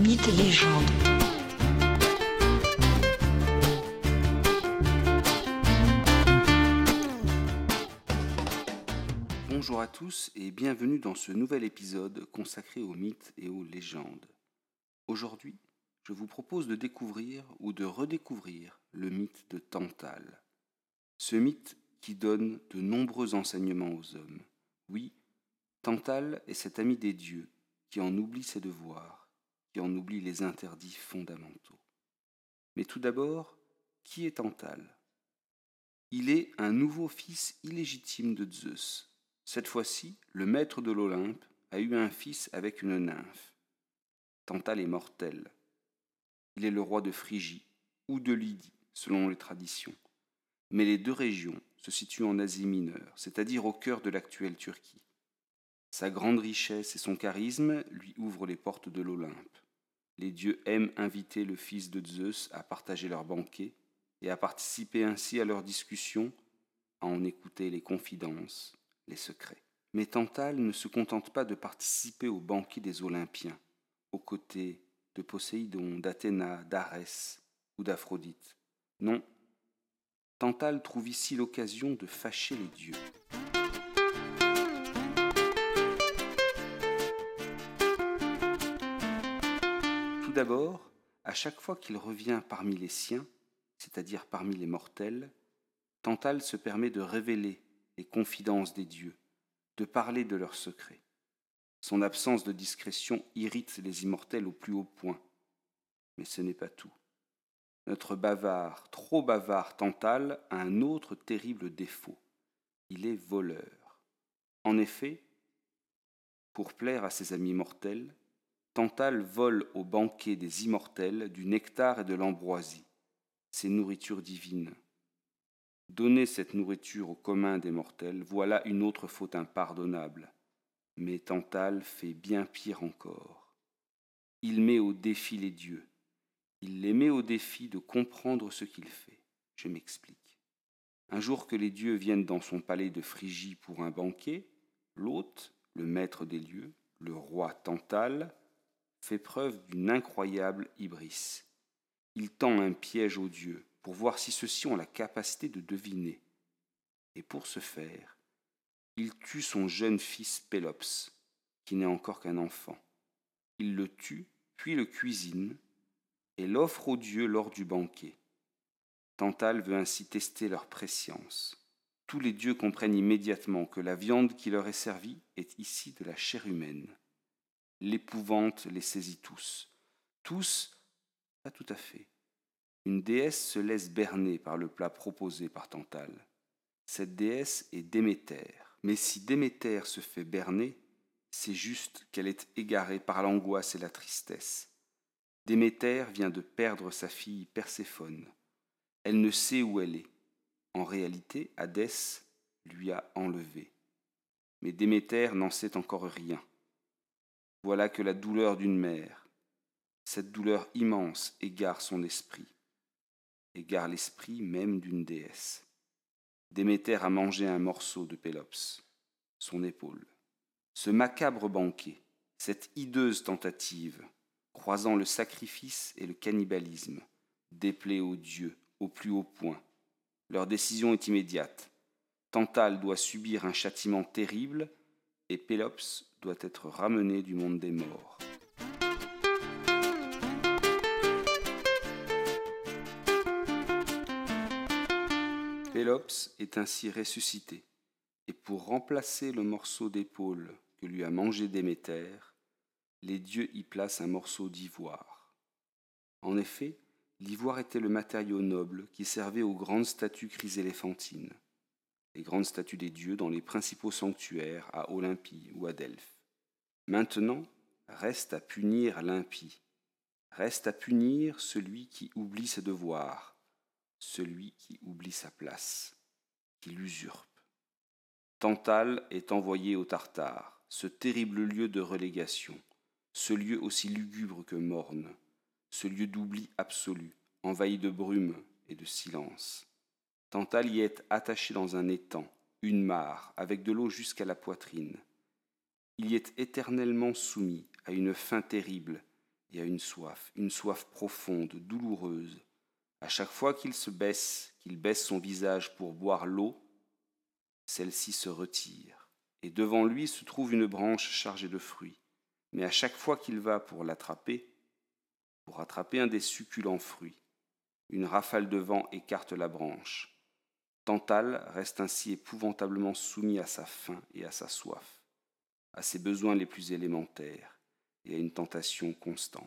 Mythes et légendes. Bonjour à tous et bienvenue dans ce nouvel épisode consacré aux mythes et aux légendes. Aujourd'hui, je vous propose de découvrir ou de redécouvrir le mythe de Tantale. Ce mythe qui donne de nombreux enseignements aux hommes. Oui, Tantale est cet ami des dieux qui en oublie ses devoirs, qui en oublie les interdits fondamentaux. Mais tout d'abord, qui est Tantale Il est un nouveau fils illégitime de Zeus. Cette fois-ci, le maître de l'Olympe a eu un fils avec une nymphe. Tantale est mortel. Il est le roi de Phrygie ou de Lydie, selon les traditions. Mais les deux régions se situent en Asie mineure, c'est-à-dire au cœur de l'actuelle Turquie. Sa grande richesse et son charisme lui ouvrent les portes de l'Olympe. Les dieux aiment inviter le fils de Zeus à partager leurs banquets et à participer ainsi à leurs discussions, à en écouter les confidences, les secrets. Mais Tantale ne se contente pas de participer aux banquets des Olympiens, aux côtés de Poséidon, d'Athéna, d'Arès ou d'Aphrodite. Non, Tantale trouve ici l'occasion de fâcher les dieux. D'abord, à chaque fois qu'il revient parmi les siens, c'est-à-dire parmi les mortels, Tantale se permet de révéler les confidences des dieux, de parler de leurs secrets. Son absence de discrétion irrite les immortels au plus haut point. Mais ce n'est pas tout. Notre bavard, trop bavard Tantale a un autre terrible défaut. Il est voleur. En effet, pour plaire à ses amis mortels, Tantale vole au banquet des immortels du nectar et de l'ambroisie, ces nourritures divines. Donner cette nourriture au commun des mortels, voilà une autre faute impardonnable. Mais Tantale fait bien pire encore. Il met au défi les dieux. Il les met au défi de comprendre ce qu'il fait. Je m'explique. Un jour que les dieux viennent dans son palais de Phrygie pour un banquet, l'hôte, le maître des lieux, le roi Tantale, fait preuve d'une incroyable hybris. Il tend un piège aux dieux pour voir si ceux-ci ont la capacité de deviner. Et pour ce faire, il tue son jeune fils Pélops, qui n'est encore qu'un enfant. Il le tue, puis le cuisine, et l'offre aux dieux lors du banquet. Tantale veut ainsi tester leur préscience. Tous les dieux comprennent immédiatement que la viande qui leur est servie est ici de la chair humaine. L'épouvante les saisit tous. Tous, pas tout à fait. Une déesse se laisse berner par le plat proposé par Tantale. Cette déesse est Déméter. Mais si Déméter se fait berner, c'est juste qu'elle est égarée par l'angoisse et la tristesse. Déméter vient de perdre sa fille Perséphone. Elle ne sait où elle est. En réalité, Hadès lui a enlevé. Mais Déméter n'en sait encore rien. Voilà que la douleur d'une mère, cette douleur immense égare son esprit, égare l'esprit même d'une déesse. Déméter a mangé un morceau de Pélops, son épaule. Ce macabre banquet, cette hideuse tentative, croisant le sacrifice et le cannibalisme, déplaît aux dieux au plus haut point. Leur décision est immédiate. Tantale doit subir un châtiment terrible et Pélops doit être ramené du monde des morts. Pélops est ainsi ressuscité, et pour remplacer le morceau d'épaule que lui a mangé Déméter, les dieux y placent un morceau d'ivoire. En effet, l'ivoire était le matériau noble qui servait aux grandes statues chryséléphantines, les grandes statues des dieux dans les principaux sanctuaires à Olympie ou à Delphes. Maintenant, reste à punir l'impie, reste à punir celui qui oublie ses devoirs, celui qui oublie sa place, qui l'usurpe. Tantale est envoyé au Tartare, ce terrible lieu de relégation, ce lieu aussi lugubre que morne, ce lieu d'oubli absolu, envahi de brume et de silence. Tantale y est attaché dans un étang, une mare, avec de l'eau jusqu'à la poitrine. Il y est éternellement soumis à une faim terrible, et a une soif, une soif profonde, douloureuse. À chaque fois qu'il se baisse, qu'il baisse son visage pour boire l'eau, celle-ci se retire, et devant lui se trouve une branche chargée de fruits. Mais à chaque fois qu'il va pour l'attraper, pour attraper un des succulents fruits, une rafale de vent écarte la branche. Tantale reste ainsi épouvantablement soumis à sa faim et à sa soif, à ses besoins les plus élémentaires et à une tentation constante.